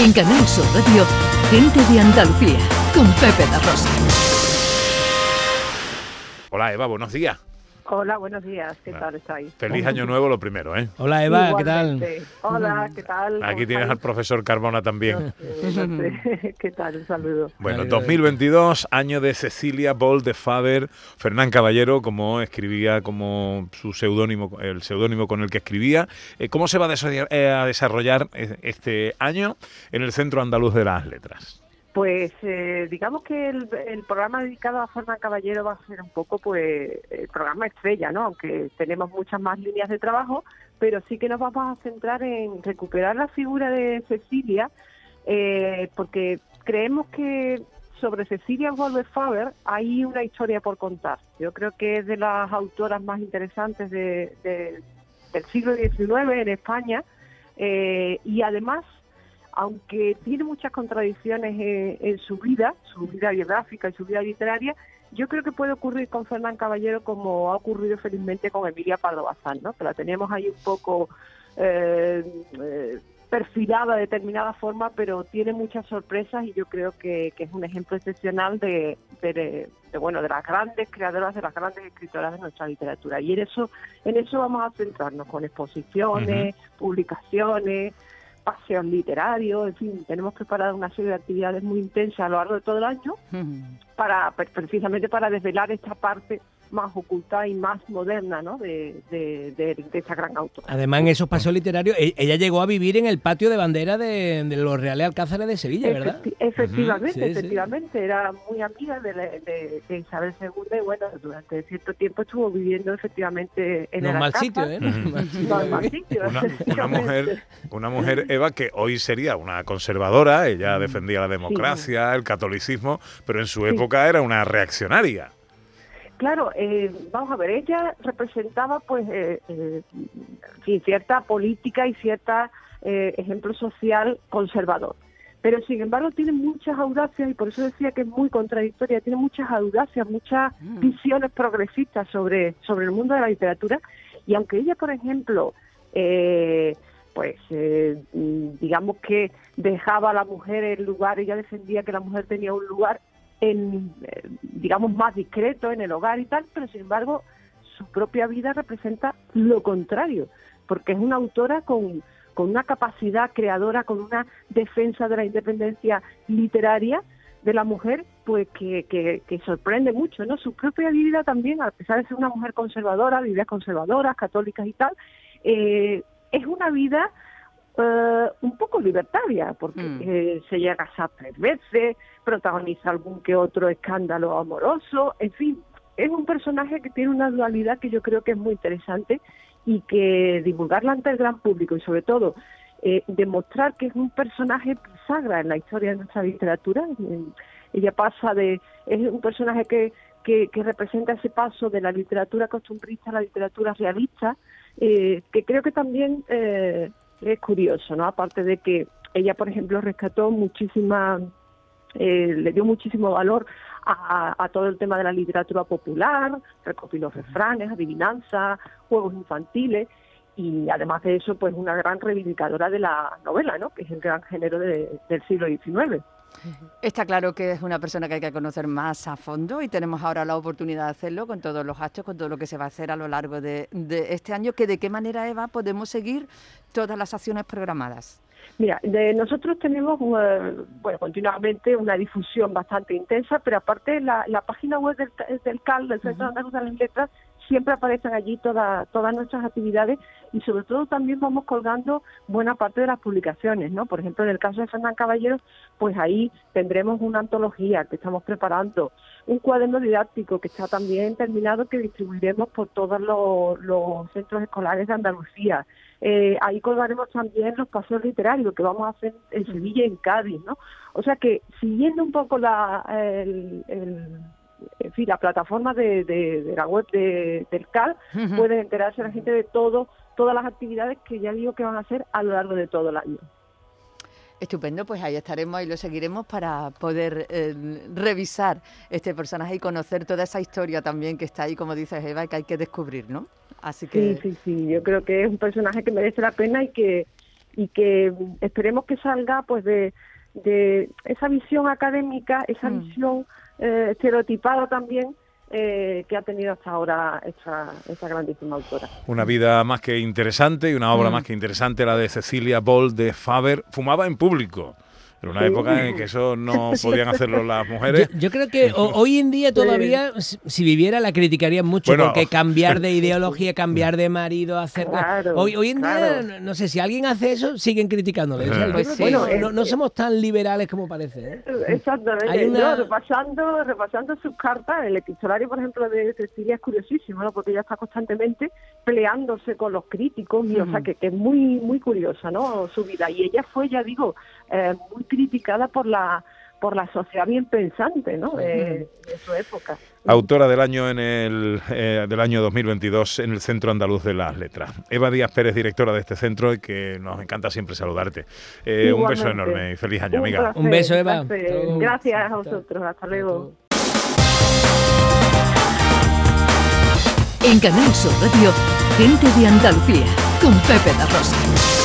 En Canal Sur Radio, Gente de Andalucía, con Pepe La Rosa. Hola Eva, buenos días. Hola, buenos días. ¿Qué tal estáis? Feliz año nuevo lo primero, ¿eh? Hola Eva, ¿qué tal? Hola, ¿qué tal? Aquí ¿Cómo tienes al profesor Carbona también. No sé. ¿Qué tal? Un saludo. Bueno, Vale, 2022, año de Cecilia Boll de Faber, Fernán Caballero, como escribía, como su seudónimo, el seudónimo con el que escribía. Eh, ¿Cómo se va a desarrollar, eh, a desarrollar eh, este año en el Centro Andaluz de las Letras? Pues eh, digamos que el, programa dedicado a Fernán Caballero va a ser un poco pues el programa estrella, ¿no? Aunque tenemos muchas más líneas de trabajo, pero sí que nos vamos a centrar en recuperar la figura de Cecilia, eh, porque creemos que sobre Cecilia Wolver hay una historia por contar. Yo creo que es de las autoras más interesantes de- del siglo XIX en España eh, y además aunque tiene muchas contradicciones en, en su vida, su vida biográfica y su vida literaria, yo creo que puede ocurrir con Fernán Caballero como ha ocurrido felizmente con Emilia Pardo Bazán, ¿no? que la tenemos ahí un poco eh, eh, perfilada de determinada forma, pero tiene muchas sorpresas y yo creo que, que es un ejemplo excepcional de, de- de, bueno de las grandes creadoras, de las grandes escritoras de nuestra literatura. Y en eso, en eso vamos a centrarnos con exposiciones, publicaciones, paseos literarios, en fin, tenemos preparada una serie de actividades muy intensas a lo largo de todo el año para pre- precisamente para desvelar esta parte más oculta y más moderna ¿no? de, de, de, de esa gran autora. Además, en esos paseos literarios, e- ella llegó a vivir en el patio de bandera de, de los Reales Alcázares de Sevilla, ¿verdad? Efecti- efectivamente, sí. efectivamente, era muy amiga de, la- de- de Isabel II y bueno, durante cierto tiempo estuvo viviendo efectivamente en No el sitio, ¿eh? No Ujú. mal sitio. No, en mal sitio, Una, una mujer, una mujer, Eva, que hoy sería una conservadora, ella defendía la democracia, el catolicismo, pero en su Sí. época era una reaccionaria. Claro, eh, vamos a ver, ella representaba pues eh, eh, cierta política y cierta eh, ejemplo social conservador. Pero sin embargo tiene muchas audacias y por eso decía que es muy contradictoria, tiene muchas audacias, muchas visiones progresistas sobre, sobre el mundo de la literatura y aunque ella, por ejemplo, eh, pues eh, mm, digamos que dejaba a la mujer el lugar, ella defendía que la mujer tenía un lugar en, eh, digamos, más discreto en el hogar y tal, pero sin embargo su propia vida representa lo contrario, porque es una autora con, con una capacidad creadora, con una defensa de la independencia literaria de la mujer, pues que, que, sorprende mucho, ¿no? Su propia vida también, a pesar de ser una mujer conservadora, de ideas conservadoras, católicas y tal, eh, es una vida eh, un poco libertaria, porque Mm. eh, se llega a casar tres veces, protagoniza algún que otro escándalo amoroso, en fin, es un personaje que tiene una dualidad que yo creo que es muy interesante y que divulgarla ante el gran público y sobre todo eh, demostrar que es un personaje bisagra en la historia de nuestra literatura. Eh, Ella pasa de, es un personaje que, que, que representa ese paso de la literatura costumbrista a la literatura realista, eh, que creo que también eh, es curioso, ¿no? Aparte de que ella, por ejemplo, rescató muchísima, eh, le dio muchísimo valor a, a todo el tema de la literatura popular, recopiló refranes, adivinanzas, juegos infantiles y además de eso, pues una gran reivindicadora de la novela, ¿no? Que es el gran género de- del siglo XIX. Está claro que es una persona que hay que conocer más a fondo y tenemos ahora la oportunidad de hacerlo con todos los actos, con todo lo que se va a hacer a lo largo de, de este año, que de qué manera, Eva, podemos seguir todas las acciones programadas. Mira, de nosotros tenemos eh, bueno continuamente una difusión bastante intensa, pero aparte la, la página web del, del CAL, del Centro Andaluz de las Letras, siempre aparecen allí toda- todas nuestras actividades y sobre todo también vamos colgando buena parte de las publicaciones, ¿no? Por ejemplo, en el caso de Fernán Caballero, pues ahí tendremos una antología que estamos preparando, un cuaderno didáctico que está también terminado que distribuiremos por todos los, centros escolares de Andalucía. Eh, ahí colgaremos también los paseos literarios que vamos a hacer en Sevilla y en Cádiz, ¿no? O sea que siguiendo un poco la, el, el- en fin, la plataforma de, de- de la web de- del CAL, pueden enterarse la gente de todo, todas las actividades que ya digo que van a hacer a lo largo de todo el año. Estupendo, pues ahí estaremos y lo seguiremos para poder eh, revisar este personaje y conocer toda esa historia también que está ahí, como dices Eva, y que hay que descubrir, ¿no? Así que Sí, sí, sí, yo creo que es un personaje que merece la pena y que y que esperemos que salga pues de, de esa visión académica, esa Mm. visión eh, estereotipada también eh, que ha tenido hasta ahora esta, esta grandísima autora. Una vida más que interesante y una obra Mm. más que interesante, la de Cecilia Boll de Faber. Fumaba en público. Era una época en que eso no podían hacerlo las mujeres. Yo, yo creo que ho- hoy en día todavía, si si viviera, la criticarían mucho, Bueno. porque cambiar de ideología, cambiar de marido, hacer... Claro, hoy, hoy en día, claro. no- no sé, si alguien hace eso, siguen criticándole. O sea, yo Pues sí. Bueno, no, eh, no somos tan liberales como parece. ¿eh? Exactamente. Hay una- No, repasando, repasando sus cartas, el epistolario, por ejemplo, de Cecilia es curiosísimo, ¿no? Porque ella está constantemente peleándose con los críticos, y, o sea, que, que es muy, muy curiosa, ¿no? Su vida. Y ella fue, ya digo, eh, muy criticada por la por la sociedad bien pensante, ¿no? De, de su época. Autora del año en el eh, del año 2022 en el Centro Andaluz de las Letras. Eva Díaz Pérez, directora de este centro, y que nos encanta siempre saludarte. Eh, un beso enorme y feliz año, Un amiga. placer, Un beso, Eva. placer. Gracias a vosotros. Hasta luego. En Canal Sur Radio, gente de Andalucía, con Pepe da Rosa.